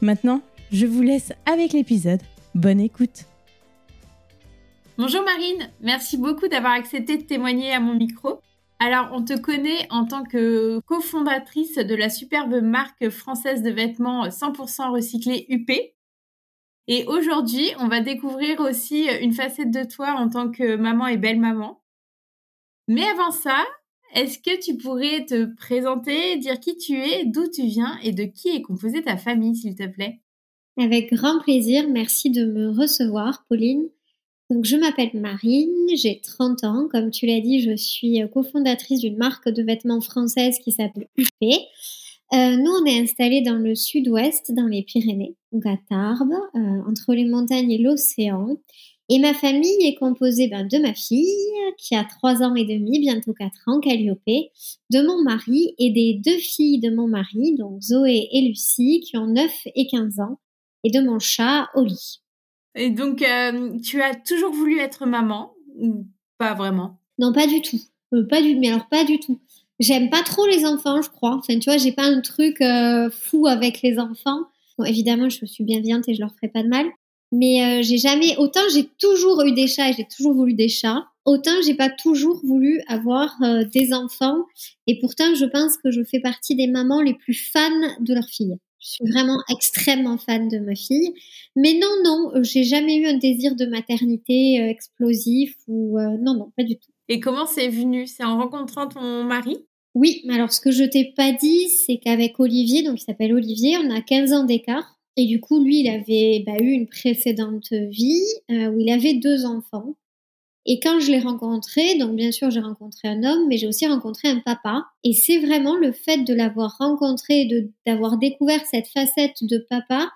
Maintenant, je vous laisse avec l'épisode. Bonne écoute. Bonjour Marine, merci beaucoup d'avoir accepté de témoigner à mon micro. Alors, on te connaît en tant que cofondatrice de la superbe marque française de vêtements 100% recyclés UP. Et aujourd'hui, on va découvrir aussi une facette de toi en tant que maman et belle maman. Mais avant ça, est-ce que tu pourrais te présenter, dire qui tu es, d'où tu viens et de qui est composée ta famille, s'il te plaît? Avec grand plaisir, merci de me recevoir, Pauline. Donc, je m'appelle Marine, j'ai 30 ans. Comme tu l'as dit, je suis cofondatrice d'une marque de vêtements française qui s'appelle UP. Euh, nous, on est installés dans le sud-ouest, dans les Pyrénées, donc à Tarbes, euh, entre les montagnes et l'océan. Et ma famille est composée ben, de ma fille, qui a 3 ans et demi, bientôt 4 ans, Calliope, de mon mari et des deux filles de mon mari, donc Zoé et Lucie, qui ont 9 et 15 ans, et de mon chat, Oli. Et donc, euh, tu as toujours voulu être maman ou pas vraiment? Non, pas du tout. pas du, mais alors pas du tout. J'aime pas trop les enfants, je crois. Enfin, tu vois, j'ai pas un truc euh, fou avec les enfants. Bon, évidemment, je suis bienveillante et je leur ferai pas de mal. Mais euh, j'ai jamais, autant j'ai toujours eu des chats et j'ai toujours voulu des chats, autant j'ai pas toujours voulu avoir euh, des enfants. Et pourtant, je pense que je fais partie des mamans les plus fans de leurs filles. Je suis vraiment extrêmement fan de ma fille. Mais non, non, j'ai jamais eu un désir de maternité explosif ou non, non, pas du tout. Et comment c'est venu? C'est en rencontrant ton mari? Oui, alors ce que je t'ai pas dit, c'est qu'avec Olivier, donc il s'appelle Olivier, on a 15 ans d'écart. Et du coup, lui, il avait bah, eu une précédente vie euh, où il avait deux enfants. Et quand je l'ai rencontré, donc bien sûr, j'ai rencontré un homme, mais j'ai aussi rencontré un papa. Et c'est vraiment le fait de l'avoir rencontré, d'avoir découvert cette facette de papa,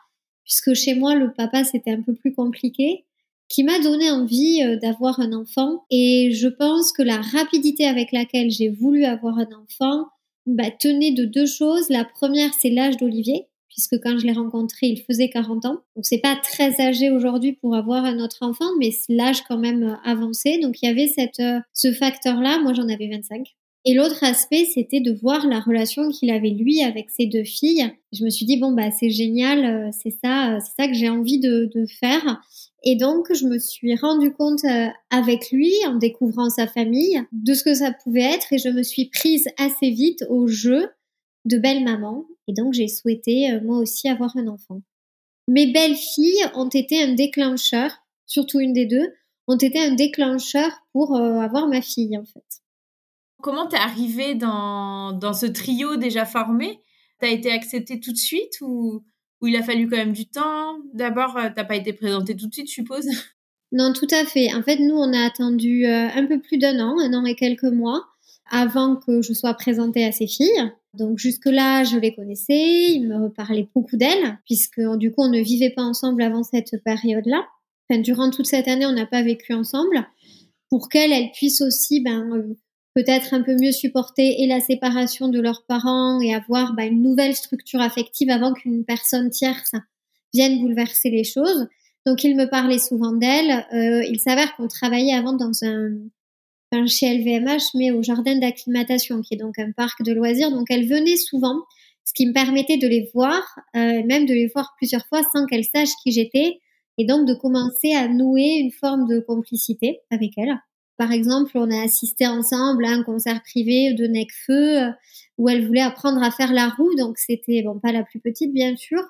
puisque chez moi, le papa, c'était un peu plus compliqué qui m'a donné envie euh, d'avoir un enfant. Et je pense que la rapidité avec laquelle j'ai voulu avoir un enfant bah, tenait de deux choses. La première, c'est l'âge d'Olivier, puisque quand je l'ai rencontré, il faisait 40 ans. Donc c'est pas très âgé aujourd'hui pour avoir un autre enfant, mais l'âge quand même euh, avancé. Donc il y avait cette, euh, ce facteur-là. Moi, j'en avais 25. Et l'autre aspect, c'était de voir la relation qu'il avait lui avec ses deux filles. Je me suis dit bon bah c'est génial, euh, c'est ça, c'est ça que j'ai envie de, de, faire. Et donc je me suis rendu compte avec lui, en découvrant sa famille, de ce que ça pouvait être, et je me suis prise assez vite au jeu de belle maman. Et donc j'ai souhaité moi aussi avoir un enfant. Mes belles filles ont été un déclencheur, surtout une des deux, ont été un déclencheur pour avoir ma fille en fait. Comment t'es arrivée dans, dans ce trio déjà formé? T'as été acceptée tout de suite ou, ou il a fallu quand même du temps? D'abord, euh, t'as pas été présentée tout de suite, je suppose? Non, tout à fait. En fait, nous, on a attendu euh, un peu plus d'un an, un an et quelques mois, avant que je sois présentée à ses filles. Donc jusque-là, je les connaissais, ils me parlaient beaucoup d'elles, puisque du coup, on ne vivait pas ensemble avant cette période-là. Enfin, durant toute cette année, on n'a pas vécu ensemble. Pour qu'elles, elles puissent aussi ben, euh, peut-être un peu mieux supporter et la séparation de leurs parents et avoir bah, une nouvelle structure affective avant qu'une personne tierce vienne bouleverser les choses. Donc il me parlait souvent d'elle. Euh, il s'avère qu'on travaillait avant dans un, un chez LVMH, mais au jardin d'acclimatation, qui est donc un parc de loisirs. Donc elle venait souvent, ce qui me permettait de les voir, euh, même de les voir plusieurs fois sans qu'elle sache qui j'étais, et donc de commencer à nouer une forme de complicité avec elle. Par exemple, on a assisté ensemble à un concert privé de Necfeu euh, où elle voulait apprendre à faire la roue. Donc c'était bon, pas la plus petite bien sûr,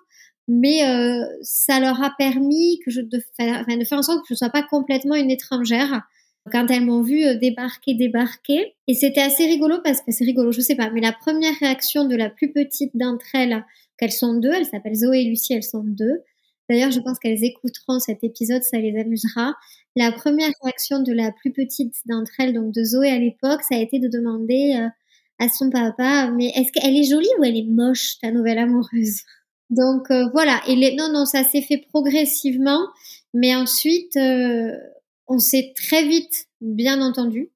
mais euh, ça leur a permis que je de faire, de faire en sorte que je ne sois pas complètement une étrangère quand elles m'ont vu euh, débarquer, débarquer. Et c'était assez rigolo parce que c'est rigolo, je sais pas, mais la première réaction de la plus petite d'entre elles, qu'elles sont deux, elles s'appellent Zoé et Lucie, elles sont deux. D'ailleurs, je pense qu'elles écouteront cet épisode, ça les amusera. La première réaction de la plus petite d'entre elles, donc de Zoé à l'époque, ça a été de demander euh, à son papa, mais est-ce qu'elle est jolie ou elle est moche, ta nouvelle amoureuse? Donc euh, voilà, et les... non, non, ça s'est fait progressivement, mais ensuite, euh, on s'est très vite bien entendu.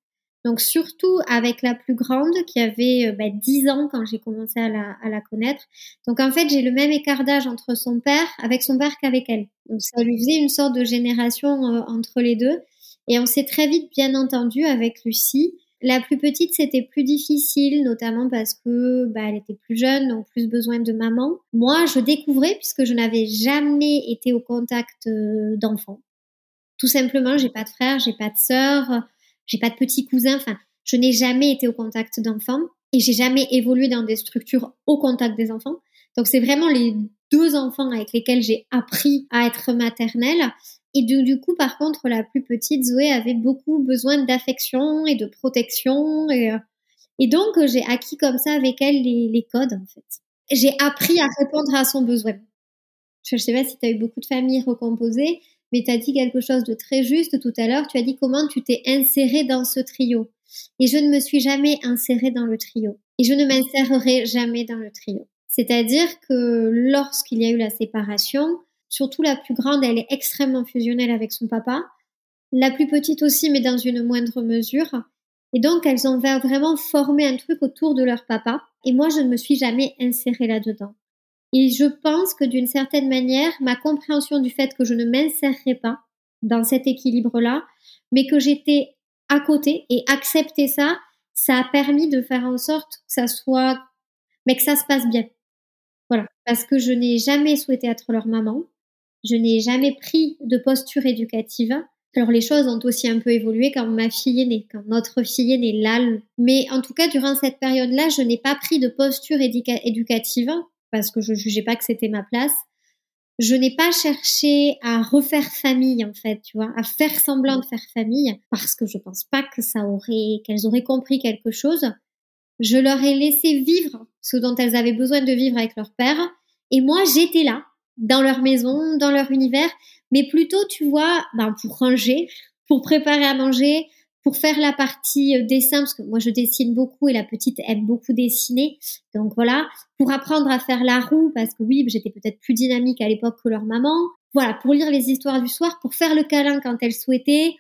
Donc surtout avec la plus grande qui avait euh, bah, 10 ans quand j'ai commencé à la, connaître. Donc en fait j'ai le même écart d'âge entre son père, avec son père qu'avec elle. Donc ça lui faisait une sorte de génération euh, entre les deux. Et on s'est très vite bien entendu avec Lucie. La plus petite, c'était plus difficile, notamment parce que bah, elle était plus jeune, donc plus besoin de maman. Moi, je découvrais puisque je n'avais jamais été au contact euh, d'enfants. Tout simplement, j'ai pas de frère, j'ai pas de sœur j'ai pas de petits cousins. Enfin, je n'ai jamais été au contact d'enfants et j'ai jamais évolué dans des structures au contact des enfants. Donc c'est vraiment les deux enfants avec lesquels j'ai appris à être maternelle. Et du, coup, par contre, la plus petite, Zoé, avait beaucoup besoin d'affection et de protection. Et, euh, et donc, j'ai acquis comme ça avec elle les, les codes, en fait. J'ai appris à répondre à son besoin. Je ne sais pas si tu as eu beaucoup de familles recomposées, mais tu as dit quelque chose de très juste tout à l'heure. Tu as dit comment tu t'es insérée dans ce trio. Et je ne me suis jamais insérée dans le trio. Et je ne m'insérerai jamais dans le trio. C'est-à-dire que lorsqu'il y a eu la séparation, surtout la plus grande, elle est extrêmement fusionnelle avec son papa. La plus petite aussi, mais dans une moindre mesure. Et donc, elles ont vraiment formé un truc autour de leur papa. Et moi, je ne me suis jamais insérée là-dedans. Et je pense que d'une certaine manière, ma compréhension du fait que je ne m'insérerais pas dans cet équilibre-là, mais que j'étais à côté et accepter ça, ça a permis de faire en sorte que ça soit, mais que ça se passe bien. Voilà. Parce que je n'ai jamais souhaité être leur maman. Je n'ai jamais pris de posture éducative. Alors les choses ont aussi un peu évolué quand ma fille est née, quand notre fille est née, là. Mais en tout cas, durant cette période-là, je n'ai pas pris de posture éducative parce que je jugeais pas que c'était ma place. Je n'ai pas cherché à refaire famille en fait, tu vois, à faire semblant de faire famille parce que je pense pas que ça aurait qu'elles auraient compris quelque chose. Je leur ai laissé vivre ce dont elles avaient besoin de vivre avec leur père et moi j'étais là dans leur maison, dans leur univers, mais plutôt tu vois, ben, pour ranger, pour préparer à manger, pour faire la partie euh, dessin, parce que moi je dessine beaucoup et la petite aime beaucoup dessiner. Donc voilà, pour apprendre à faire la roue, parce que oui, j'étais peut-être plus dynamique à l'époque que leur maman. Voilà, pour lire les histoires du soir, pour faire le câlin quand elle souhaitait,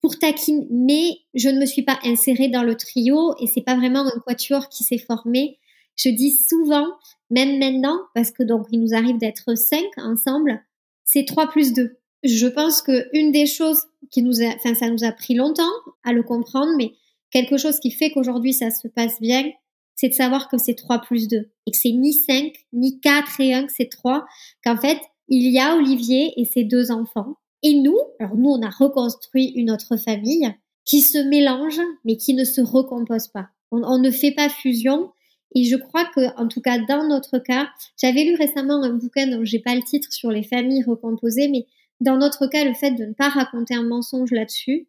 pour taquiner. Mais je ne me suis pas insérée dans le trio et c'est pas vraiment un quatuor qui s'est formé. Je dis souvent, même maintenant, parce que donc il nous arrive d'être cinq ensemble, c'est trois plus deux je pense que une des choses qui nous a, enfin, ça nous a pris longtemps à le comprendre, mais quelque chose qui fait qu'aujourd'hui ça se passe bien, c'est de savoir que c'est 3 plus 2 et que c'est ni 5, ni 4 et 1, que c'est 3, qu'en fait, il y a Olivier et ses deux enfants. Et nous, alors nous, on a reconstruit une autre famille qui se mélange, mais qui ne se recompose pas. On, ne fait pas fusion. Et je crois que, en tout cas, dans notre cas, j'avais lu récemment un bouquin dont j'ai pas le titre sur les familles recomposées, mais dans notre cas, le fait de ne pas raconter un mensonge là-dessus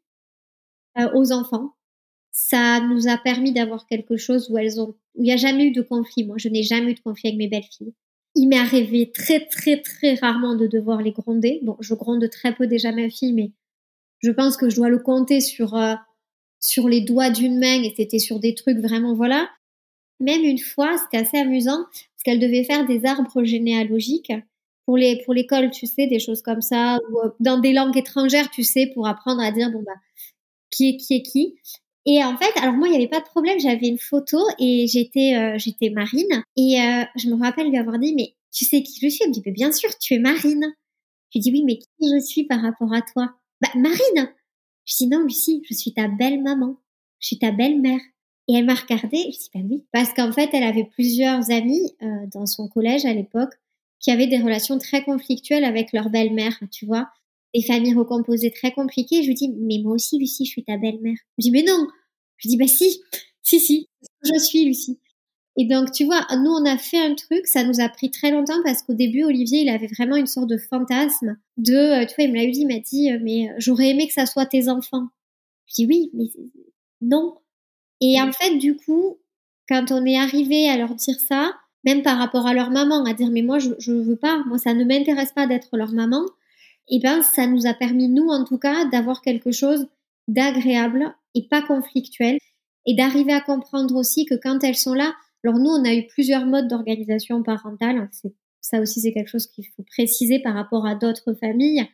euh, aux enfants, ça nous a permis d'avoir quelque chose où elles ont, où il n'y a jamais eu de conflit. Moi, je n'ai jamais eu de conflit avec mes belles filles. Il m'est arrivé très, très, très rarement de devoir les gronder. Bon, je gronde très peu déjà ma fille, mais je pense que je dois le compter sur, euh, sur les doigts d'une main et c'était sur des trucs vraiment, voilà. Même une fois, c'était assez amusant parce qu'elle devait faire des arbres généalogiques pour les pour l'école, tu sais, des choses comme ça ou euh, dans des langues étrangères, tu sais, pour apprendre à dire bon bah qui est qui est qui. Et en fait, alors moi, il n'y avait pas de problème. J'avais une photo et j'étais euh, j'étais Marine. Et euh, je me rappelle lui avoir dit, mais tu sais qui je suis? Elle me dit, mais bien sûr, tu es Marine. Je lui dis, oui, mais qui je suis par rapport à toi? Bah, Marine Je dis, non, Lucie, je suis ta belle-maman. Je suis ta belle-mère. Et elle m'a regardée. Je dis, bah oui. Parce qu'en fait, elle avait plusieurs amis euh, dans son collège à l'époque qui avaient des relations très conflictuelles avec leur belle-mère, tu vois des familles recomposées très compliquées. Je lui dis, mais moi aussi, Lucie, je suis ta belle-mère. Je dis, mais non. Je dis, bah si, si, si, je suis Lucie. Et donc, tu vois, nous, on a fait un truc, ça nous a pris très longtemps parce qu'au début, Olivier, il avait vraiment une sorte de fantasme de, euh, tu vois, il me l'a dit, il m'a dit, euh, mais euh, j'aurais aimé que ça soit tes enfants. Je dis, oui, mais non. Et en fait, du coup, quand on est arrivé à leur dire ça, même par rapport à leur maman, à dire, mais moi, je, je veux pas, moi, ça ne m'intéresse pas d'être leur maman, eh ben, ça nous a permis, nous, en tout cas, d'avoir quelque chose d'agréable et pas conflictuel et d'arriver à comprendre aussi que quand elles sont là, alors nous, on a eu plusieurs modes d'organisation parentale. Ça aussi, c'est quelque chose qu'il faut préciser par rapport à d'autres familles.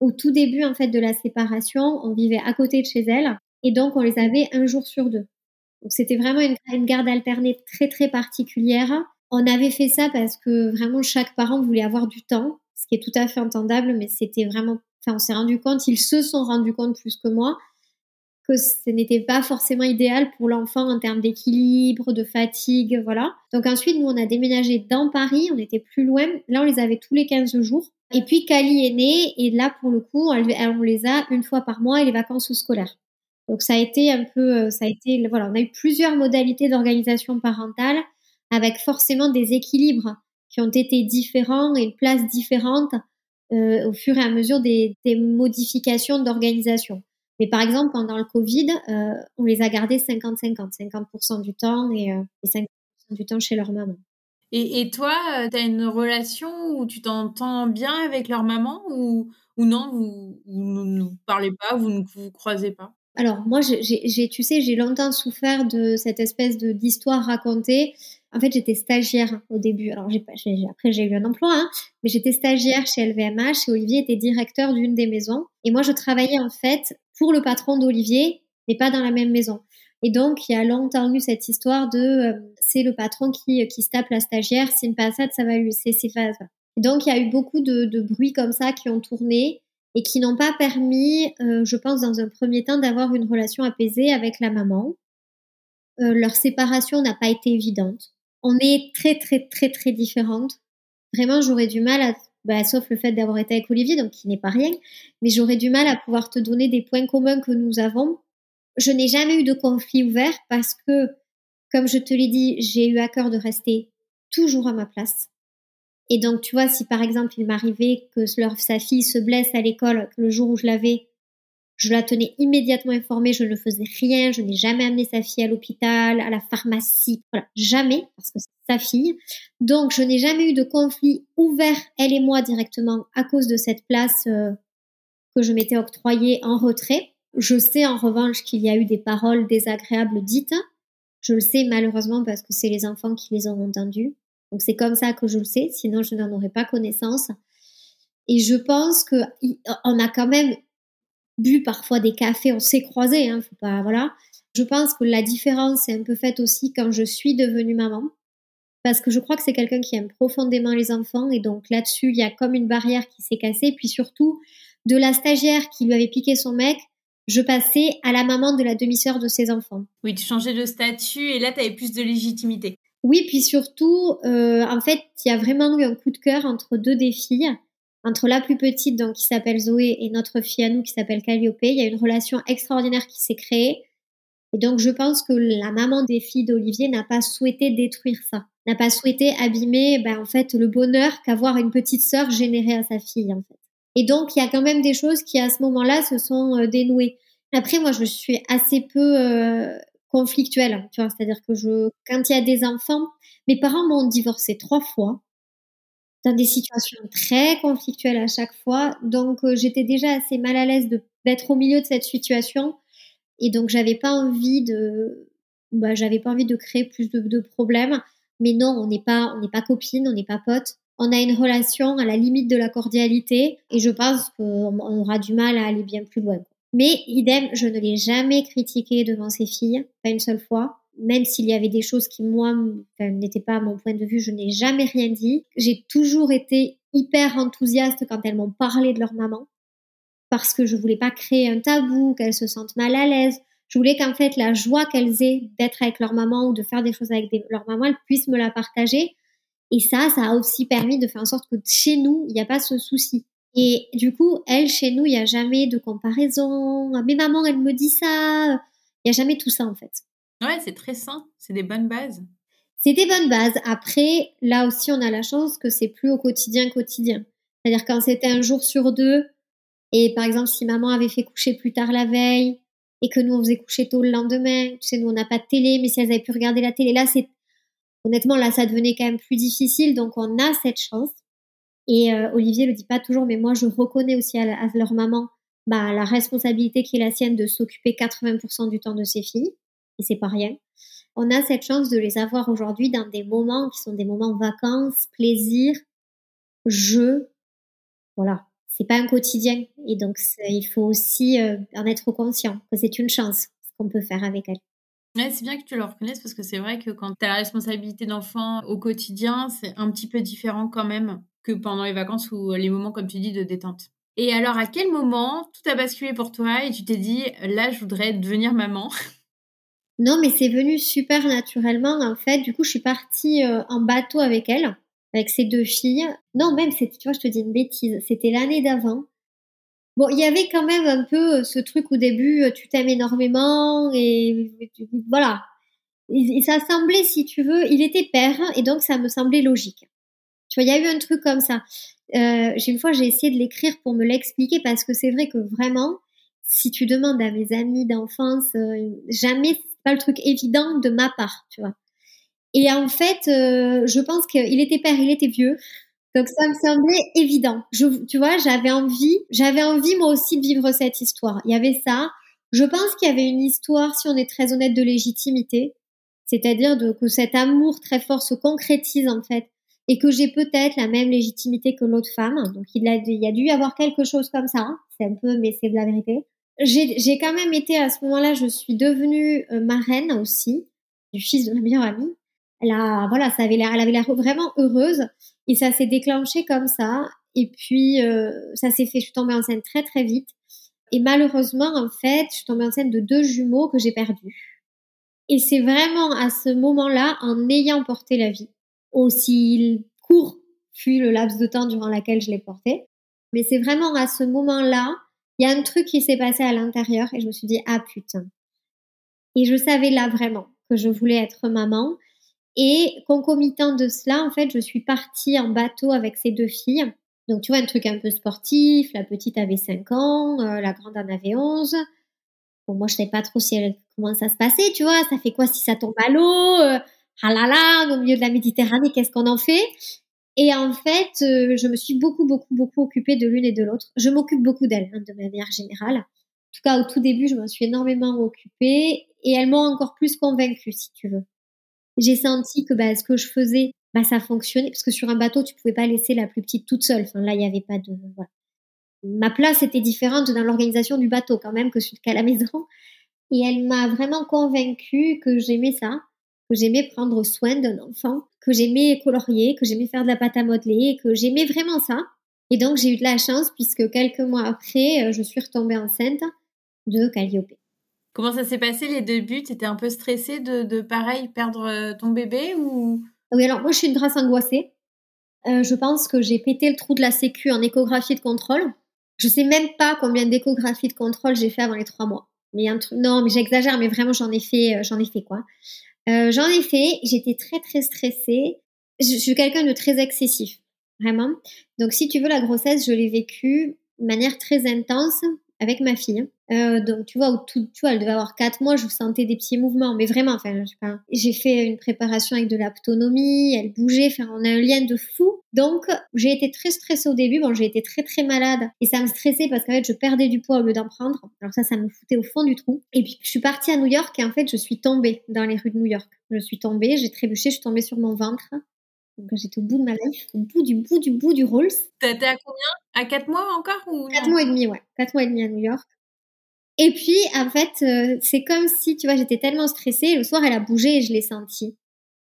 Au tout début, en fait, de la séparation, on vivait à côté de chez elles et donc on les avait un jour sur deux. Donc c'était vraiment une garde alternée très très particulière. On avait fait ça parce que vraiment chaque parent voulait avoir du temps ce qui est tout à fait entendable, mais c'était vraiment, enfin, on s'est rendu compte, ils se sont rendus compte plus que moi, que ce n'était pas forcément idéal pour l'enfant en termes d'équilibre, de fatigue, voilà. Donc ensuite, nous, on a déménagé dans Paris, on était plus loin. Là, on les avait tous les 15 jours. Et puis, Cali est née, et là, pour le coup, on les a une fois par mois et les vacances scolaires. Donc, ça a été un peu, euh, ça a été, voilà, on a eu plusieurs modalités d'organisation parentale avec forcément des équilibres qui ont été différents et une place différente euh, au fur et à mesure des, des modifications d'organisation. Mais par exemple, pendant le Covid, euh, on les a gardés 50-50, 50%, du temps et, euh, et 50% du temps chez leur maman. Et, et toi, euh, tu as une relation où tu t'entends bien avec leur maman ou, ou non, vous, vous ne vous parlez pas, vous ne vous croisez pas? Alors moi, j'ai, tu sais, j'ai longtemps souffert de cette espèce de d'histoire racontée en fait, j'étais stagiaire au début. Alors, après, j'ai eu un emploi, hein, mais j'étais stagiaire chez LVMH et Olivier était directeur d'une des maisons. Et moi, je travaillais en fait pour le patron d'Olivier, mais pas dans la même maison. Et donc, il y a longtemps eu cette histoire de euh, c'est le patron qui, qui se tape la stagiaire, c'est une passade, ça va lui, c'est, c'est Et donc, il y a eu beaucoup de, bruits comme ça qui ont tourné et qui n'ont pas permis, euh, je pense, dans un premier temps, d'avoir une relation apaisée avec la maman. Euh, leur séparation n'a pas été évidente on est très très très très différentes. Vraiment, j'aurais du mal à, bah, sauf le fait d'avoir été avec Olivier, donc qui n'est pas rien, mais j'aurais du mal à pouvoir te donner des points communs que nous avons. Je n'ai jamais eu de conflit ouvert parce que, comme je te l'ai dit, j'ai eu à cœur de rester toujours à ma place. Et donc, tu vois, si par exemple il m'arrivait que sa fille se blesse à l'école le jour où je l'avais, je la tenais immédiatement informée, je ne faisais rien, je n'ai jamais amené sa fille à l'hôpital, à la pharmacie, voilà, jamais, parce que c'est sa fille. Donc, je n'ai jamais eu de conflit ouvert, elle et moi, directement, à cause de cette place euh, que je m'étais octroyée en retrait. Je sais en revanche qu'il y a eu des paroles désagréables dites. Je le sais malheureusement parce que c'est les enfants qui les ont entendues. Donc c'est comme ça que je le sais, sinon je n'en aurais pas connaissance. Et je pense que on a quand même bu parfois des cafés, on s'est croisés, hein, faut pas, voilà. Je pense que la différence est un peu faite aussi quand je suis devenue maman, parce que je crois que c'est quelqu'un qui aime profondément les enfants, et donc là-dessus, il y a comme une barrière qui s'est cassée, puis surtout, de la stagiaire qui lui avait piqué son mec, je passais à la maman de la demi-sœur de ses enfants. Oui, tu changeais de statut et là, tu avais plus de légitimité. Oui, puis surtout, euh, en fait, il y a vraiment eu un coup de cœur entre deux des filles, entre la plus petite, donc qui s'appelle Zoé, et notre fille à nous qui s'appelle Calliope. Il y a une relation extraordinaire qui s'est créée. Et donc, je pense que la maman des filles d'Olivier n'a pas souhaité détruire ça, n'a pas souhaité abîmer, ben, en fait, le bonheur qu'avoir une petite sœur générait à sa fille, en fait. Et donc, il y a quand même des choses qui, à ce moment-là, se sont euh, dénouées. Après, moi, je suis assez peu euh, conflictuelle, tu vois, c'est-à-dire que je, quand il y a des enfants, mes parents m'ont divorcé trois fois, dans des situations très conflictuelles à chaque fois, donc euh, j'étais déjà assez mal à l'aise d'être au milieu de cette situation, et donc j'avais pas envie de, bah, j'avais pas envie de créer plus de, problèmes. Mais non, on n'est pas, on n'est pas copines, on n'est pas potes. On a une relation à la limite de la cordialité, et je pense qu'on aura du mal à aller bien plus loin. Mais idem, je ne l'ai jamais critiqué devant ses filles, pas une seule fois. Même s'il y avait des choses qui, moi, n'étaient pas à mon point de vue, je n'ai jamais rien dit. J'ai toujours été hyper enthousiaste quand elles m'ont parlé de leur maman. Parce que je voulais pas créer un tabou, qu'elles se sentent mal à l'aise. Je voulais qu'en fait, la joie qu'elles aient d'être avec leur maman ou de faire des choses avec leur maman, elles puissent me la partager. Et ça, ça a aussi permis de faire en sorte que chez nous, il n'y a pas ce souci. Et du coup, elle, chez nous, il n'y a jamais de comparaison. Mais maman, elle me dit ça. Il n'y a jamais tout ça, en fait. Ouais, c'est très sain. C'est des bonnes bases. C'est des bonnes bases. Après, là aussi, on a la chance que c'est plus au quotidien quotidien. C'est-à-dire quand c'était un jour sur deux, et par exemple, si maman avait fait coucher plus tard la veille, et que nous, on faisait coucher tôt le lendemain, tu sais, nous, on n'a pas de télé, mais si elles avaient pu regarder la télé, là, honnêtement, là, ça devenait quand même plus difficile, donc on a cette chance. Et euh, Olivier le dit pas toujours, mais moi je reconnais aussi à, leur maman bah, la responsabilité qui est la sienne de s'occuper 80% du temps de ses filles. Et c'est pas rien. On a cette chance de les avoir aujourd'hui dans des moments qui sont des moments vacances, plaisir, jeu. Voilà. C'est pas un quotidien. Et donc, il faut aussi euh, en être conscient que c'est une chance ce qu'on peut faire avec elles. C'est bien que tu le reconnaisses parce que c'est vrai que quand tu as la responsabilité d'enfant au quotidien, c'est un petit peu différent quand même que pendant les vacances ou les moments, comme tu dis, de détente. Et alors, à quel moment tout a basculé pour toi et tu t'es dit, là, je voudrais devenir maman? Non, mais c'est venu super naturellement. En fait, du coup, je suis partie euh, en bateau avec elle, avec ses deux filles. Non, même, tu vois, je te dis une bêtise. C'était l'année d'avant. Bon, il y avait quand même un peu euh, ce truc au début, euh, tu t'aimes énormément et voilà. Ça semblait, si tu veux, il était père et donc ça me semblait logique. Tu vois, il y a eu un truc comme ça. Euh, j'ai une fois, j'ai essayé de l'écrire pour me l'expliquer parce que c'est vrai que vraiment, si tu demandes à mes amis d'enfance, euh, jamais pas le truc évident de ma part, tu vois. Et en fait, euh, je pense qu'il était père, il était vieux. Donc ça me semblait évident. Tu vois, j'avais envie, j'avais envie moi aussi de vivre cette histoire. Il y avait ça. Je pense qu'il y avait une histoire, si on est très honnête, de légitimité. C'est-à-dire que cet amour très fort se concrétise en fait et que j'ai peut-être la même légitimité que l'autre femme. Donc il, a, il y a dû y avoir quelque chose comme ça. Hein. C'est un peu, mais c'est de la vérité. J'ai quand même été à ce moment-là, je suis devenue euh, marraine aussi du fils de ma meilleure amie. Elle a, voilà, ça avait l'air, elle avait l'air vraiment heureuse et ça s'est déclenché comme ça. Et puis euh, ça s'est fait, je suis tombée enceinte très très vite. Et malheureusement, en fait, je suis tombée enceinte de deux jumeaux que j'ai perdus. Et c'est vraiment à ce moment-là, en ayant porté la vie, aussi court fut le laps de temps durant lequel je l'ai porté. Mais c'est vraiment à ce moment-là, il y a un truc qui s'est passé à l'intérieur et je me suis dit, ah putain. Et je savais là vraiment que je voulais être maman. Et concomitant de cela, en fait, je suis partie en bateau avec ces deux filles. Donc, tu vois, un truc un peu sportif. La petite avait 5 ans, euh, la grande en avait 11. Bon, moi, je savais pas trop si comment ça se passait, tu vois. Ça fait quoi si ça tombe à l'eau euh, ah là là, au milieu de la Méditerranée, qu'est-ce qu'on en fait? Et en fait, euh, je me suis beaucoup, beaucoup, beaucoup occupée de l'une et de l'autre. Je m'occupe beaucoup d'elles, hein, de manière générale. En tout cas, au tout début, je m'en suis énormément occupée et elles m'ont encore plus convaincue, si tu veux. J'ai senti que bah, ce que je faisais, bah, ça fonctionnait parce que sur un bateau, tu pouvais pas laisser la plus petite toute seule. Enfin, là, il n'y avait pas de. Voilà. Ma place était différente dans l'organisation du bateau quand même que qu'à la maison. Et elle m'a vraiment convaincue que j'aimais ça que j'aimais prendre soin d'un enfant, que j'aimais colorier, que j'aimais faire de la pâte à modeler, que j'aimais vraiment ça. Et donc j'ai eu de la chance puisque quelques mois après, euh, je suis retombée enceinte de Calliope. Comment ça s'est passé les débuts Tu étais un peu stressée de, de pareil perdre ton bébé ou? Oui, alors moi je suis une grâce angoissée. je pense que j'ai pété le trou de la sécu en échographie de contrôle. Je sais même pas combien d'échographies de contrôle j'ai fait avant les trois mois. Mais un truc, non, mais j'exagère, mais vraiment j'en ai fait, j'en ai fait quoi? J'en ai fait. J'étais très très stressée. Je, je suis quelqu'un de très excessif vraiment. Donc, si tu veux, la grossesse, je l'ai vécue de manière très intense avec ma fille. Euh, donc, tu vois, tout, tu vois, elle devait avoir quatre mois, je sentais des petits mouvements, mais vraiment, enfin, je sais pas. J'ai fait une préparation avec de l'aptonomie, elle bougeait, enfin, on a un lien de fou. Donc, j'ai été très stressée au début. Bon, j'ai été très, très malade et ça me stressait parce qu'en fait, je perdais du poids au lieu d'en prendre. Alors ça, ça me foutait au fond du trou. Et puis, je suis partie à New York et en fait, je suis tombée dans les rues de New York. Je suis tombée, j'ai trébuché, je suis tombée sur mon ventre. Donc j'étais au bout de ma life, au bout du bout du bout du Rolls. T'étais à combien? À 4 mois encore ou 4 mois et demi, ouais. 4 mois et demi à New York. Et puis, en fait, euh, c'est comme si, tu vois, j'étais tellement stressée. Le soir, elle a bougé et je l'ai senti.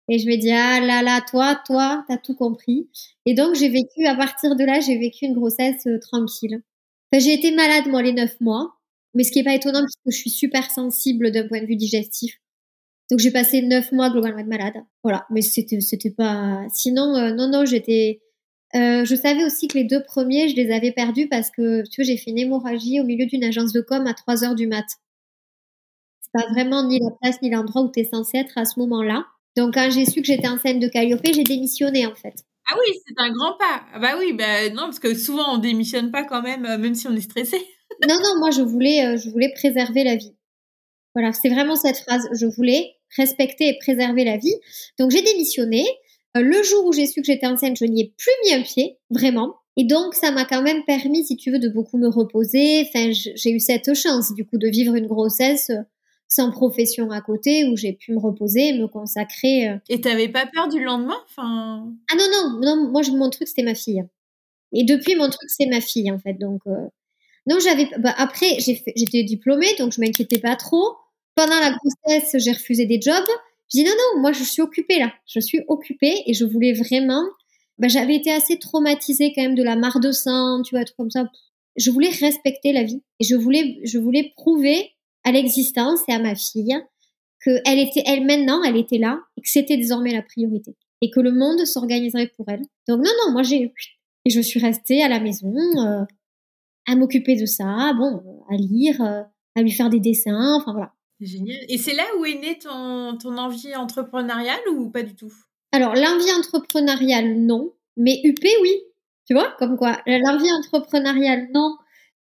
Et je me dis, ah là là, toi, toi, t'as tout compris. Et donc, j'ai vécu, à partir de là, j'ai vécu une grossesse euh, tranquille. Enfin, j'ai été malade, moi, les 9 mois. Mais ce qui est pas étonnant, puisque je suis super sensible d'un point de vue digestif. Donc j'ai passé neuf mois globalement malade. Voilà, mais c'était c'était pas. Sinon, euh, non non, j'étais. Euh, je savais aussi que les deux premiers, je les avais perdus parce que tu vois, j'ai fait une hémorragie au milieu d'une agence de com à 3 heures du mat. C'est pas vraiment ni la place ni l'endroit où tu es censé être à ce moment-là. Donc quand j'ai su que j'étais enceinte de Calliope, j'ai démissionné en fait. Ah oui, c'est un grand pas. Ah bah oui, bah non, parce que souvent on démissionne pas quand même, euh, même si on est stressé. non, non, moi je voulais, je voulais préserver la vie. Voilà, c'est vraiment cette phrase. Je voulais respecter et préserver la vie. Donc j'ai démissionné. Euh, le jour où j'ai su que j'étais enceinte, je n'y ai plus mis un pied, vraiment. Et donc ça m'a quand même permis, si tu veux, de beaucoup me reposer. Enfin, j'ai eu cette chance, du coup, de vivre une grossesse euh, sans profession à côté, où j'ai pu me reposer, me consacrer. Euh. Et t'avais pas peur du lendemain, enfin Ah non non non, moi mon truc c'était ma fille. Et depuis mon truc c'est ma fille en fait, donc. Non, j'avais. Bah, après, j'étais diplômée, donc je m'inquiétais pas trop. Pendant la grossesse, j'ai refusé des jobs. Je dis non, non, moi je suis occupée là. Je suis occupée et je voulais vraiment. Bah, j'avais été assez traumatisée quand même de la mare de sang, tu vois, trucs comme ça. Je voulais respecter la vie et je voulais, je voulais prouver à l'existence et à ma fille que elle était, elle maintenant, elle était là et que c'était désormais la priorité et que le monde s'organiserait pour elle. Donc non, non, moi j'ai et je suis restée à la maison euh, à m'occuper de ça, bon, à lire, euh, à lui faire des dessins, enfin voilà. Génial. Et c'est là où est née ton, ton envie entrepreneuriale ou pas du tout? Alors, l'envie entrepreneuriale, non. Mais UP, oui. Tu vois, comme quoi. L'envie entrepreneuriale, non.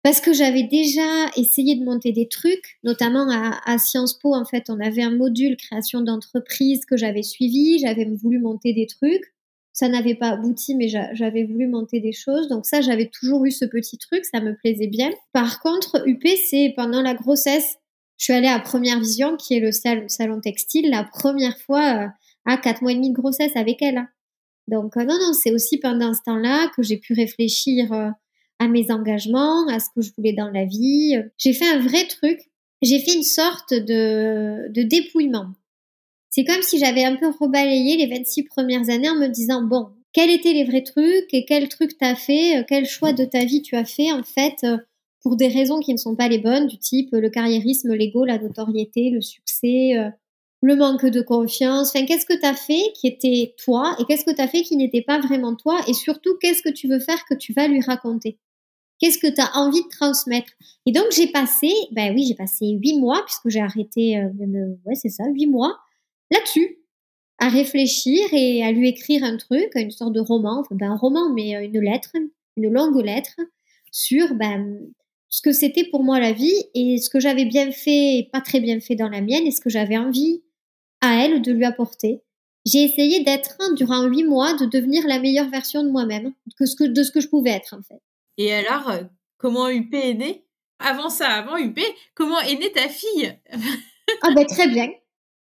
Parce que j'avais déjà essayé de monter des trucs, notamment à, à, Sciences Po, en fait, on avait un module création d'entreprise que j'avais suivi, j'avais voulu monter des trucs. Ça n'avait pas abouti, mais j'avais voulu monter des choses. Donc ça, j'avais toujours eu ce petit truc, ça me plaisait bien. Par contre, UP, c'est pendant la grossesse, je suis allée à Première Vision, qui est le salon textile, la première fois euh, à quatre mois et demi de grossesse avec elle. Donc euh, non, non, c'est aussi pendant ce temps-là que j'ai pu réfléchir euh, à mes engagements, à ce que je voulais dans la vie. J'ai fait un vrai truc. J'ai fait une sorte de, de dépouillement. C'est comme si j'avais un peu rebalayé les 26 premières années en me disant, bon, quels étaient les vrais trucs et quel truc t'as fait, quel choix de ta vie tu as fait en fait pour des raisons qui ne sont pas les bonnes, du type le carriérisme, l'ego, la notoriété, le succès, euh, le manque de confiance. Enfin, qu'est-ce que tu as fait qui était toi et qu'est-ce que tu as fait qui n'était pas vraiment toi et surtout qu'est-ce que tu veux faire que tu vas lui raconter? Qu'est-ce que tu as envie de transmettre? Et donc j'ai passé, ben oui, j'ai passé huit mois puisque j'ai arrêté, euh, ouais c'est ça, huit mois là-dessus, à réfléchir et à lui écrire un truc, une sorte de roman, enfin ben, un roman mais euh, une lettre, une longue lettre sur ben ce que c'était pour moi la vie et ce que j'avais bien fait et pas très bien fait dans la mienne et ce que j'avais envie à elle de lui apporter. J'ai essayé d'être durant huit mois, de devenir la meilleure version de moi-même, de ce que je pouvais être en fait. Et alors, euh, comment UP est née Avant ça, avant UP, comment est née ta fille? Ah ben très bien.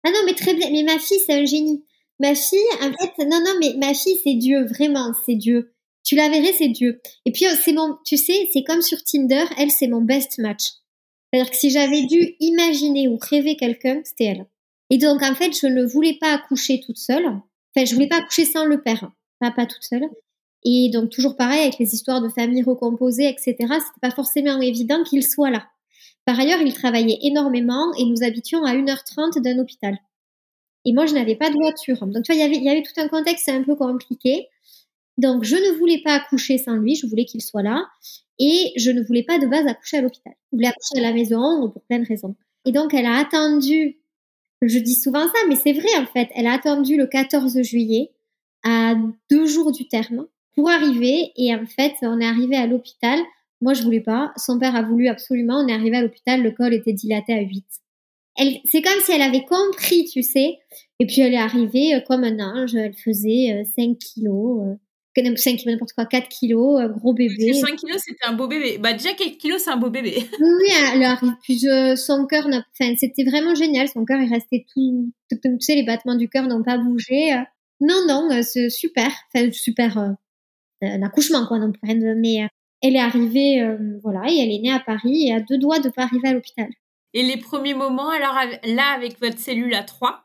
Ah non mais très bien, mais ma fille c'est un génie. Ma fille, en fait, non non mais ma fille c'est Dieu, vraiment c'est Dieu. Tu la verrais, c'est Dieu. Et puis, euh, c'est mon, tu sais, c'est comme sur Tinder, elle, c'est mon best match. C'est-à-dire que si j'avais dû imaginer ou rêver quelqu'un, c'était elle. Et donc, en fait, je ne voulais pas accoucher toute seule. Enfin, je voulais pas accoucher sans le père. Pas, pas toute seule. Et donc, toujours pareil, avec les histoires de familles recomposées, etc., c'était pas forcément évident qu'il soit là. Par ailleurs, il travaillait énormément et nous habitions à 1h30 d'un hôpital. Et moi, je n'avais pas de voiture. Donc, tu vois, il y avait tout un contexte un peu compliqué. Donc, je ne voulais pas accoucher sans lui, je voulais qu'il soit là. Et je ne voulais pas de base accoucher à l'hôpital. Je voulais accoucher à la maison pour plein de raisons. Et donc, elle a attendu, je dis souvent ça, mais c'est vrai en fait, elle a attendu le 14 juillet, à deux jours du terme, pour arriver. Et en fait, on est arrivé à l'hôpital. Moi, je voulais pas. Son père a voulu absolument. On est arrivé à l'hôpital. Le col était dilaté à 8. Elle, c'est comme si elle avait compris, tu sais. Et puis, elle est arrivée euh, comme un ange. Elle faisait 5 euh, kilos. 5 euh, kilos, n'importe quoi, 4 kilos, gros bébé. 5 kilos, c'était un beau bébé. Bah, déjà, 4 kilos, c'est un beau bébé. Oui, alors, puis je, son cœur, enfin, c'était vraiment génial. Son cœur est resté tout, tout, tu sais, les battements du cœur n'ont pas bougé. Non, non, c'est super. Enfin, super, un accouchement, quoi. Donc, mais elle est arrivée, euh, voilà, et elle est née à Paris et à deux doigts de pas arriver à l'hôpital. Et les premiers moments, alors là, avec votre cellule à 3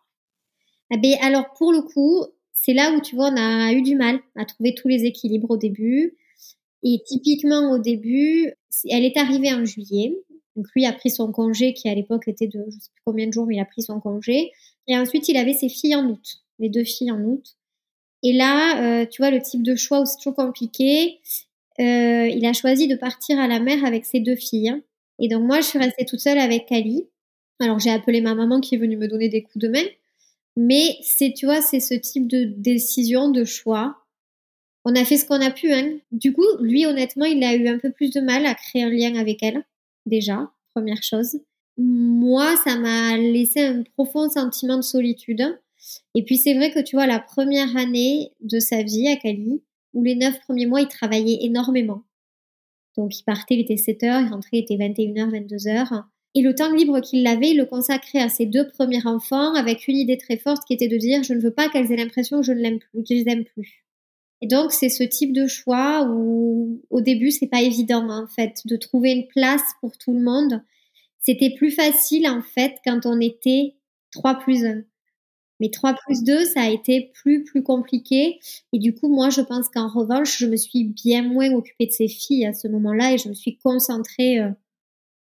eh ben, Alors, pour le coup, c'est là où, tu vois, on a eu du mal à trouver tous les équilibres au début. Et typiquement, au début, elle est arrivée en juillet. Donc, lui a pris son congé, qui à l'époque était de je sais plus combien de jours, mais il a pris son congé. Et ensuite, il avait ses filles en août, les deux filles en août. Et là, euh, tu vois, le type de choix où c'est toujours compliqué, euh, il a choisi de partir à la mer avec ses deux filles. Et donc moi, je suis restée toute seule avec Kali. Alors j'ai appelé ma maman qui est venue me donner des coups de main. Mais c'est, tu vois, c'est ce type de décision, de choix. On a fait ce qu'on a pu. Hein. Du coup, lui, honnêtement, il a eu un peu plus de mal à créer un lien avec elle, déjà, première chose. Moi, ça m'a laissé un profond sentiment de solitude. Et puis c'est vrai que tu vois, la première année de sa vie à Cali, où les neuf premiers mois, il travaillait énormément. Donc il partait, il était 7 heures, il rentrait, il était 21h, 22h. Et le temps libre qu'il avait, il le consacrait à ses deux premiers enfants avec une idée très forte qui était de dire je ne veux pas qu'elles aient l'impression que je ne plus, les aime plus. Et donc c'est ce type de choix où au début c'est pas évident en fait de trouver une place pour tout le monde. C'était plus facile en fait quand on était 3 plus 1. Mais 3 plus 2, ça a été plus, plus compliqué. Et du coup, moi, je pense qu'en revanche, je me suis bien moins occupée de ces filles à ce moment-là et je me suis concentrée euh,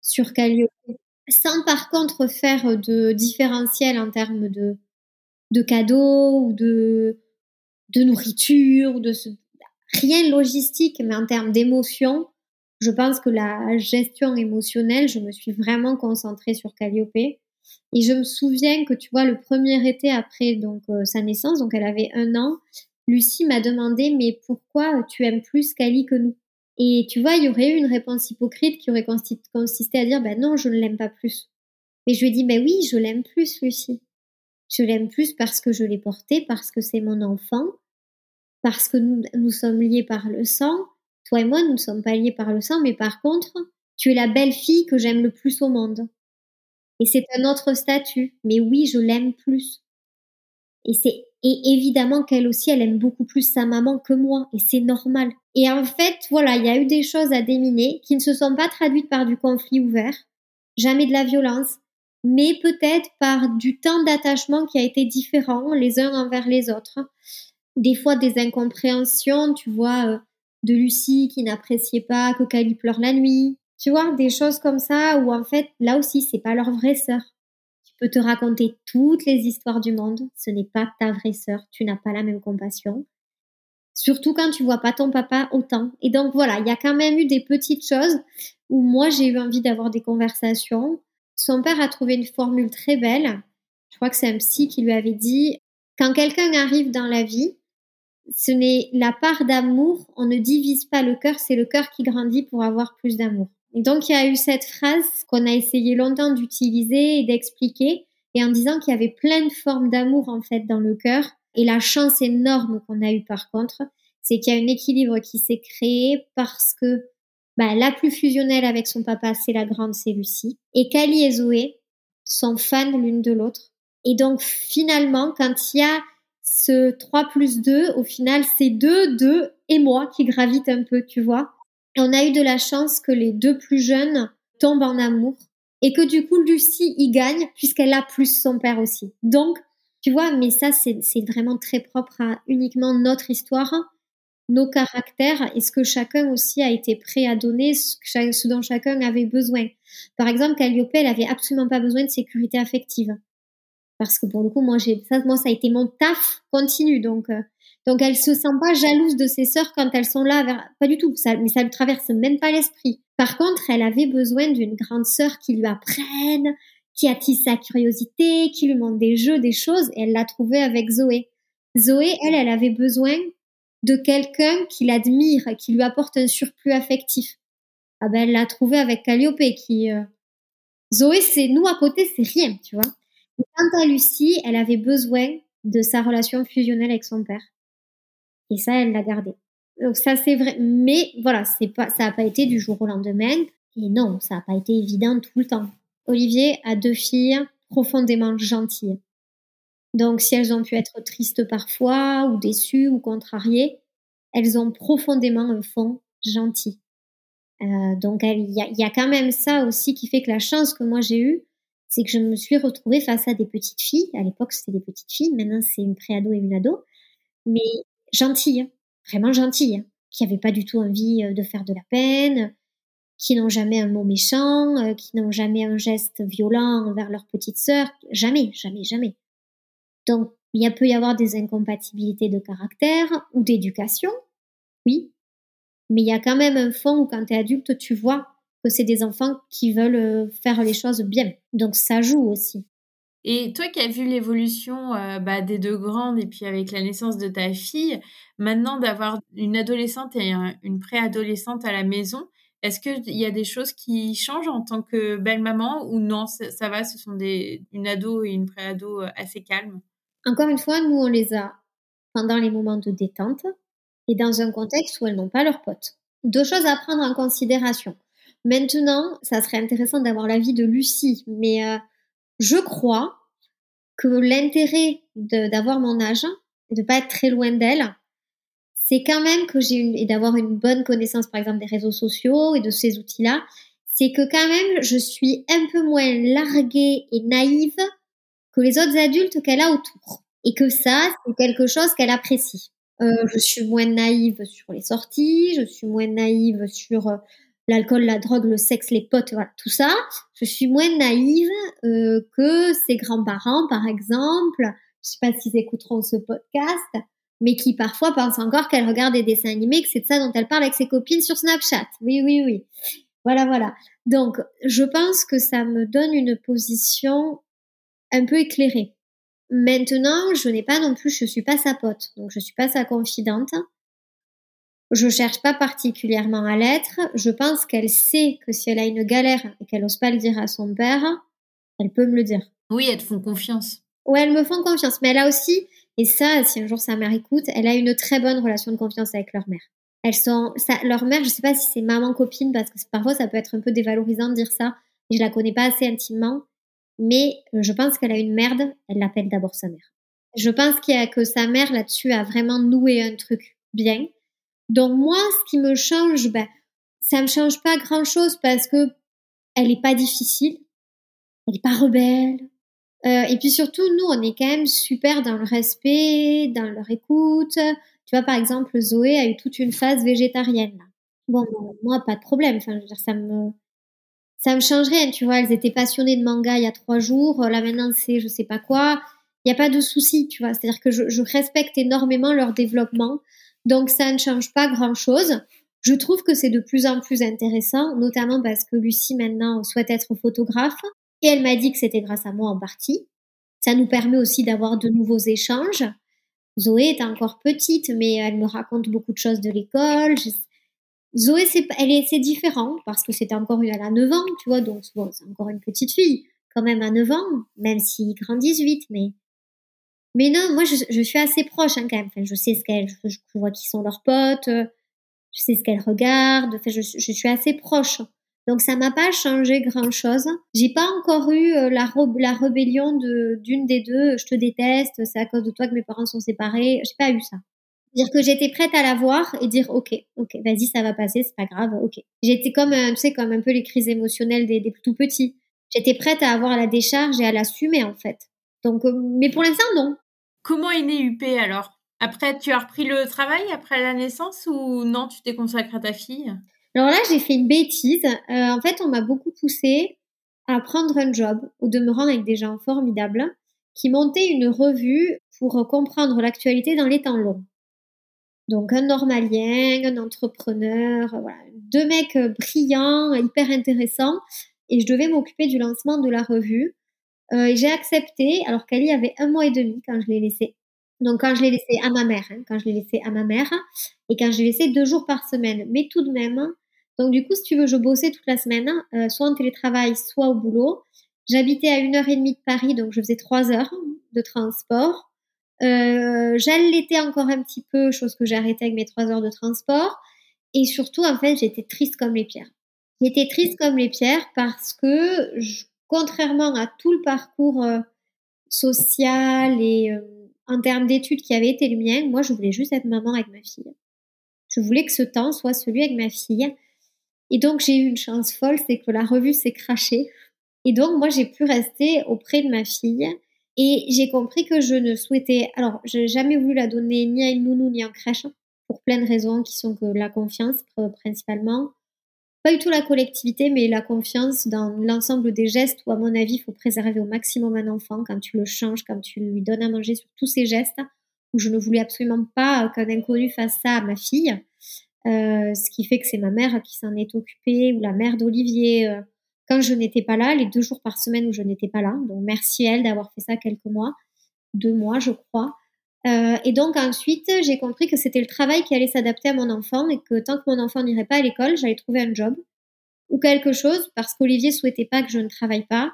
sur Calliope. Sans par contre faire de différentiel en termes de, de cadeaux ou de, de nourriture, de rien logistique, mais en termes d'émotion, je pense que la gestion émotionnelle, je me suis vraiment concentrée sur Calliope. Et je me souviens que tu vois, le premier été après donc euh, sa naissance, donc elle avait un an, Lucie m'a demandé mais pourquoi tu aimes plus Cali que nous? Et tu vois, il y aurait eu une réponse hypocrite qui aurait consisté à dire ben non, je ne l'aime pas plus. Mais je lui ai dit ben oui, je l'aime plus Lucie. Je l'aime plus parce que je l'ai porté, parce que c'est mon enfant, parce que nous, nous sommes liés par le sang. Toi et moi, nous ne sommes pas liés par le sang, mais par contre, tu es la belle fille que j'aime le plus au monde. Et c'est un autre statut. Mais oui, je l'aime plus. Et c'est et évidemment qu'elle aussi, elle aime beaucoup plus sa maman que moi, et c'est normal. Et en fait, voilà, il y a eu des choses à déminer qui ne se sont pas traduites par du conflit ouvert, jamais de la violence, mais peut-être par du temps d'attachement qui a été différent les uns envers les autres. Des fois, des incompréhensions, tu vois, euh, de Lucie qui n'appréciait pas que Cali pleure la nuit, tu vois, des choses comme ça où en fait, là aussi, c'est pas leur vraie sœur. Tu peux te raconter toutes les histoires du monde, ce n'est pas ta vraie sœur, tu n'as pas la même compassion. Surtout quand tu vois pas ton papa autant. Et donc voilà, il y a quand même eu des petites choses où moi j'ai eu envie d'avoir des conversations. Son père a trouvé une formule très belle. Je crois que c'est un psy qui lui avait dit quand quelqu'un arrive dans la vie, ce n'est la part d'amour, on ne divise pas le cœur, c'est le cœur qui grandit pour avoir plus d'amour. Et donc, il y a eu cette phrase qu'on a essayé longtemps d'utiliser et d'expliquer, et en disant qu'il y avait plein de formes d'amour, en fait, dans le cœur. Et la chance énorme qu'on a eue, par contre, c'est qu'il y a un équilibre qui s'est créé parce que bah, la plus fusionnelle avec son papa, c'est la grande, c'est Lucie. Et Kali et Zoé sont fans l'une de l'autre. Et donc, finalement, quand il y a ce 3 plus 2, au final, c'est 2, 2 et moi qui gravitent un peu, tu vois on a eu de la chance que les deux plus jeunes tombent en amour et que du coup Lucie y gagne puisqu'elle a plus son père aussi. Donc, tu vois, mais ça c'est vraiment très propre à uniquement notre histoire. nos caractères et ce que chacun aussi a été prêt à donner, ce, dont chacun avait besoin. Par exemple, Calliope, elle avait absolument pas besoin de sécurité affective. Parce que pour le coup, moi, ça, moi, ça a été mon taf continu. Donc, euh, donc elle se sent pas jalouse de ses sœurs quand elles sont là. Pas du tout. Ça, mais ça ne traverse même pas l'esprit. Par contre, elle avait besoin d'une grande sœur qui lui apprenne, qui attise sa curiosité, qui lui montre des jeux, des choses. Et elle l'a trouvée avec Zoé. Zoé, elle, elle avait besoin de quelqu'un qui l'admire, qui lui apporte un surplus affectif. Ah ben, elle l'a trouvé avec Calliope qui... Euh, Zoé, c'est nous à côté, c'est rien, tu vois. quant à Lucie, elle avait besoin de sa relation fusionnelle avec son père. Et ça, elle l'a gardé. Donc ça, c'est vrai. Mais voilà, c'est pas, ça n'a pas été du jour au lendemain. Et non, ça n'a pas été évident tout le temps. Olivier a deux filles profondément gentilles. Donc, si elles ont pu être tristes parfois, ou déçues, ou contrariées, elles ont profondément un fond gentil. Euh, donc, il y a, y a, quand même ça aussi qui fait que la chance que moi j'ai eue, c'est que je me suis retrouvée face à des petites filles. À l'époque, c'était des petites filles. Maintenant, c'est une préado et une ado. Mais gentilles, vraiment gentilles, qui n'avaient pas du tout envie euh, de faire de la peine, qui n'ont jamais un mot méchant, euh, qui n'ont jamais un geste violent envers leur petite sœur. Jamais, jamais, jamais. Donc, il peut y avoir des incompatibilités de caractère ou d'éducation, oui, mais il y a quand même un fond où quand tu es adulte, tu vois que c'est des enfants qui veulent euh, faire les choses bien. Donc ça joue aussi. Et toi qui as vu l'évolution euh, bah, des deux grandes et puis avec la naissance de ta fille, maintenant d'avoir une adolescente et une préadolescente à la maison, est-ce qu'il y a des choses qui changent en tant que belle-maman ou non, ça, va, ce sont des, une ado et une préado euh, assez calmes encore une fois, nous, on les a pendant les moments de détente et dans un contexte où elles n'ont pas leurs potes. Deux choses à prendre en considération. Maintenant, ça serait intéressant d'avoir l'avis de Lucie, mais euh, je crois que l'intérêt d'avoir mon âge et de pas être très loin d'elle, c'est quand même que j'ai une, et d'avoir une bonne connaissance, par exemple, des réseaux sociaux et de ces outils-là, c'est que quand même, je suis un peu moins larguée et naïve que les autres adultes qu'elle a autour. Et que ça, c'est quelque chose qu'elle apprécie. Euh, je suis moins naïve sur les sorties, je suis moins naïve sur euh, l'alcool, la drogue, le sexe, les potes, voilà, tout ça. Je suis moins naïve euh, que ses grands-parents, par exemple. Je sais pas s'ils écouteront ce podcast, mais qui parfois pensent encore qu'elle regarde des dessins animés, que c'est de ça dont elle parle avec ses copines sur Snapchat. Oui, oui, oui. Voilà, voilà. Donc, je pense que ça me donne une position un peu éclairée. Maintenant, je n'ai pas non plus, je suis pas sa pote, donc je suis pas sa confidente. Je cherche pas particulièrement à l'être. Je pense qu'elle sait que si elle a une galère et qu'elle n'ose pas le dire à son père, elle peut me le dire. Oui, elles te font confiance. Oui, elles me font confiance. Mais elle a aussi, et ça, si un jour sa mère écoute, elle a une très bonne relation de confiance avec leur mère. Elles sont, ça, leur mère, je sais pas si c'est maman copine, parce que parfois ça peut être un peu dévalorisant de dire ça. Je la connais pas assez intimement mais euh, je pense qu'elle a une merde, elle l'appelle d'abord sa mère. Je pense qu'il y a que sa mère là-dessus a vraiment noué un truc bien. Donc moi, ce qui me change, ben, ça me change pas grand-chose parce que elle est pas difficile, elle est pas rebelle. Euh, et puis surtout, nous, on est quand même super dans le respect, dans leur écoute. Tu vois, par exemple, Zoé a eu toute une phase végétarienne. Bon, moi, pas de problème. Enfin, je veux dire, ça me, ça me change rien, tu vois. Elles étaient passionnées de manga il y a trois jours, là maintenant c'est je sais pas quoi. Il n'y a pas de souci, tu vois. C'est-à-dire que je, je, respecte énormément leur développement, donc ça ne change pas grand-chose. Je trouve que c'est de plus en plus intéressant, notamment parce que Lucie maintenant souhaite être photographe et elle m'a dit que c'était grâce à moi en partie. Ça nous permet aussi d'avoir de nouveaux échanges. Zoé est encore petite, mais elle me raconte beaucoup de choses de l'école. Zoé, c'est, elle est, c'est différent parce que c'était encore une, elle a 9 ans, tu vois, donc c'est encore une petite fille, quand même à 9 ans, même s'ils grandissent vite, mais, mais non, moi, je, suis assez proche, hein, quand même. Je sais ce qu'elle, je, vois qui sont leurs potes, je sais ce qu'elles regardent, enfin, je suis assez proche. Donc, ça m'a pas changé grand chose. J'ai pas encore eu euh, la, la rébellion de, d'une des deux, je te déteste, c'est à cause de toi que mes parents sont séparés. J'ai pas eu ça. Dire que j'étais prête à la voir et dire ok, ok, vas-y, ça va passer, c'est pas grave, ok. J'étais comme, tu sais, comme un peu les crises émotionnelles des, des tout petits. J'étais prête à avoir la décharge et à l'assumer en fait. Donc, euh, mais pour l'instant, non. Comment est né UP alors? Après, tu as repris le travail après la naissance ou non, tu t'es consacrée à ta fille? Alors là, j'ai fait une bêtise. Euh, en fait, on m'a beaucoup poussé à prendre un job ou de me rendre avec des gens formidables qui montaient une revue pour comprendre l'actualité dans les temps longs. Donc un normalien, un entrepreneur, voilà. deux mecs brillants, hyper intéressants, et je devais m'occuper du lancement de la revue. Euh, et j'ai accepté, alors qu'Ali avait un mois et demi quand je l'ai laissé. Donc quand je l'ai laissé à ma mère, hein, quand je l'ai laissé à ma mère, et quand je l'ai laissé deux jours par semaine. Mais tout de même, donc du coup, si tu veux, je bossais toute la semaine, euh, soit en télétravail, soit au boulot. J'habitais à une heure et demie de Paris, donc je faisais trois heures de transport. Euh, J'allaitais encore un petit peu, chose que j'ai arrêté avec mes trois heures de transport. Et surtout, en fait, j'étais triste comme les pierres. J'étais triste comme les pierres parce que, contrairement à tout le parcours euh, social et euh, en termes d'études qui avait été le mien, moi, je voulais juste être maman avec ma fille. Je voulais que ce temps soit celui avec ma fille. Et donc, j'ai eu une chance folle, c'est que la revue s'est crachée. Et donc, moi, j'ai pu rester auprès de ma fille. Et j'ai compris que je ne souhaitais. Alors, je n'ai jamais voulu la donner ni à une nounou ni en crèche, pour plein de raisons qui sont que la confiance, principalement, pas du tout la collectivité, mais la confiance dans l'ensemble des gestes où, à mon avis, il faut préserver au maximum un enfant quand tu le changes, quand tu lui donnes à manger sur tous ces gestes, où je ne voulais absolument pas qu'un inconnu fasse ça à ma fille. Euh, ce qui fait que c'est ma mère qui s'en est occupée, ou la mère d'Olivier, euh, quand je n'étais pas là, les deux jours par semaine où je n'étais pas là. Donc merci elle d'avoir fait ça quelques mois, deux mois je crois. Euh, et donc ensuite, j'ai compris que c'était le travail qui allait s'adapter à mon enfant et que tant que mon enfant n'irait pas à l'école, j'allais trouver un job ou quelque chose parce qu'Olivier souhaitait pas que je ne travaille pas.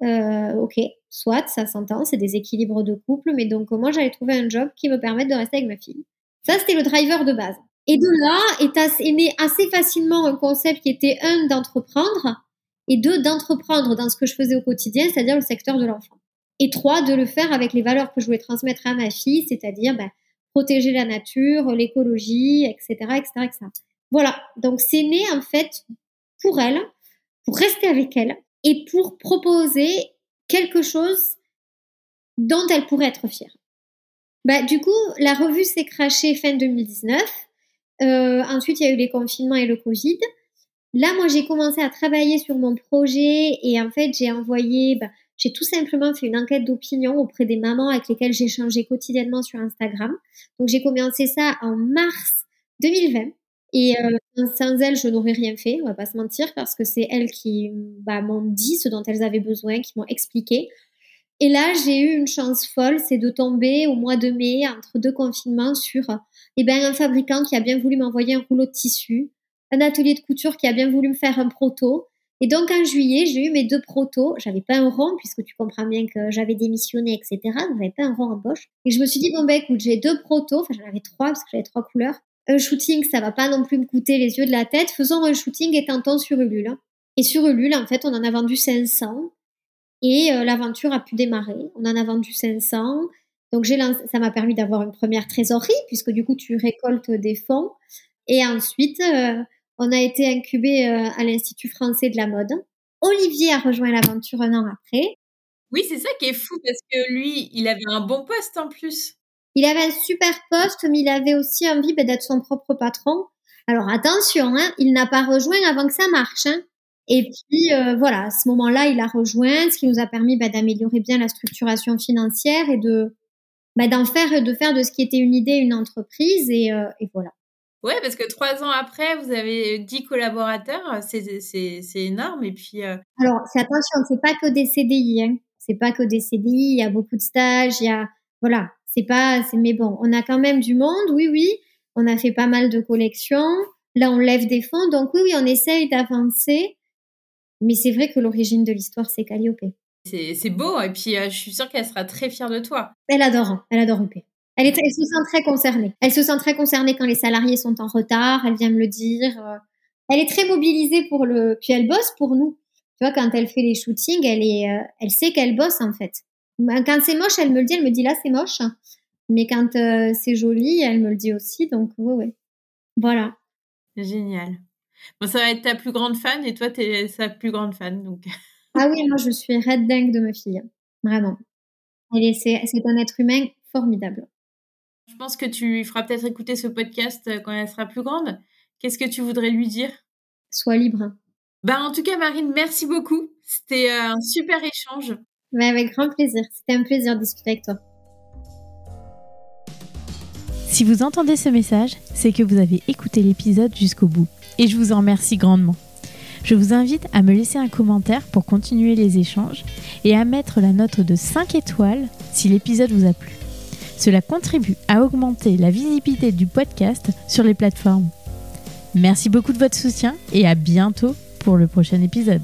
Ok, soit, ça s'entend, c'est des équilibres de couple, mais donc moi j'allais trouver un job qui me permette de rester avec ma fille. Ça, c'était le driver de base. Et de là est, né assez facilement un concept qui était un d'entreprendre et deux d'entreprendre dans ce que je faisais au quotidien, c'est-à-dire le secteur de l'enfant et trois, de le faire avec les valeurs que je voulais transmettre à ma fille, c'est-à-dire bah, protéger la nature, l'écologie, etc., etc., etc. Voilà, donc c'est né en fait pour elle, pour rester avec elle et pour proposer quelque chose dont elle pourrait être fière. Bah, du coup, la revue s'est crachée fin 2019. Euh, ensuite, il y a eu les confinements et le Covid. Là, moi, j'ai commencé à travailler sur mon projet et en fait, j'ai envoyé bah, j'ai tout simplement fait une enquête d'opinion auprès des mamans avec lesquelles j'échangeais quotidiennement sur Instagram. Donc j'ai commencé ça en mars 2020. Et euh, sans elles, je n'aurais rien fait, on va pas se mentir, parce que c'est elles qui bah, m'ont dit ce dont elles avaient besoin, qui m'ont expliqué. Et là, j'ai eu une chance folle, c'est de tomber au mois de mai, entre deux confinements, sur eh ben, un fabricant qui a bien voulu m'envoyer un rouleau de tissu, un atelier de couture qui a bien voulu me faire un proto, et donc en juillet, j'ai eu mes deux protos. J'avais pas un rond puisque tu comprends bien que j'avais démissionné, etc. Donc j'avais pas un rond en poche. Et je me suis dit bon ben écoute, j'ai deux protos. Enfin j'en avais trois parce que j'avais trois couleurs. Un shooting, ça va pas non plus me coûter les yeux de la tête. Faisons un shooting et tentons sur Ulule. Et sur Ulule, en fait, on en a vendu 500 et euh, l'aventure a pu démarrer. On en a vendu 500. Donc j'ai ça m'a permis d'avoir une première trésorerie puisque du coup tu récoltes des fonds. Et ensuite, euh, on a été incubé euh, à l'Institut français de la mode. Olivier a rejoint l'aventure un an après. Oui, c'est ça qui est fou parce que lui, il avait un bon poste en plus. Il avait un super poste, mais il avait aussi envie bah, d'être son propre patron. Alors attention, hein, il n'a pas rejoint avant que ça marche. Hein. Et puis euh, voilà, à ce moment-là, il a rejoint, ce qui nous a permis bah, d'améliorer bien la structuration financière et de bah, d'en faire de faire de ce qui était une idée une entreprise. Et, euh, et voilà. Ouais, parce que trois ans après, vous avez dix collaborateurs, c'est énorme. Et puis. Euh, Alors, c'est attention, c'est pas que des CDI. Hein. C'est pas que des CDI. Il y a beaucoup de stages. Il y a voilà, c'est pas. Mais bon, on a quand même du monde. Oui, oui. On a fait pas mal de collections. Là, on lève des fonds. Donc oui, oui, on essaye d'avancer. Mais c'est vrai que l'origine de l'histoire, c'est Calliope. C'est beau. Et puis, euh, je suis sûre qu'elle sera très fière de toi. Elle adore. Elle adore UP. Elle, est, se sent très concernée. Elle se sent très concernée quand les salariés sont en retard. Elle vient me le dire. Euh. Elle est très mobilisée pour le. Puis elle bosse pour nous. Tu vois, quand elle fait les shootings, elle est, euh, elle sait qu'elle bosse en fait. Quand c'est moche, elle me le dit. Elle me dit là, c'est moche. Mais quand euh, c'est joli, elle me le dit aussi. Donc ouais, ouais. Voilà. Génial. Bon, ça va être ta plus grande fan et toi, tu es sa plus grande fan. Donc. ah oui, moi, je suis red dingue de ma fille. Vraiment. Elle est, c'est, c'est un être humain formidable. Je pense que tu lui feras peut-être écouter ce podcast quand elle sera plus grande. Qu'est-ce que tu voudrais lui dire? Sois libre. Ben, en tout cas, Marine, merci beaucoup. C'était un super échange. Mais avec grand plaisir. C'était un plaisir de discuter avec toi. Si vous entendez ce message, c'est que vous avez écouté l'épisode jusqu'au bout. Et je vous en remercie grandement. Je vous invite à me laisser un commentaire pour continuer les échanges et à mettre la note de 5 étoiles si l'épisode vous a plu. Cela contribue à augmenter la visibilité du podcast sur les plateformes. Merci beaucoup de votre soutien et à bientôt pour le prochain épisode.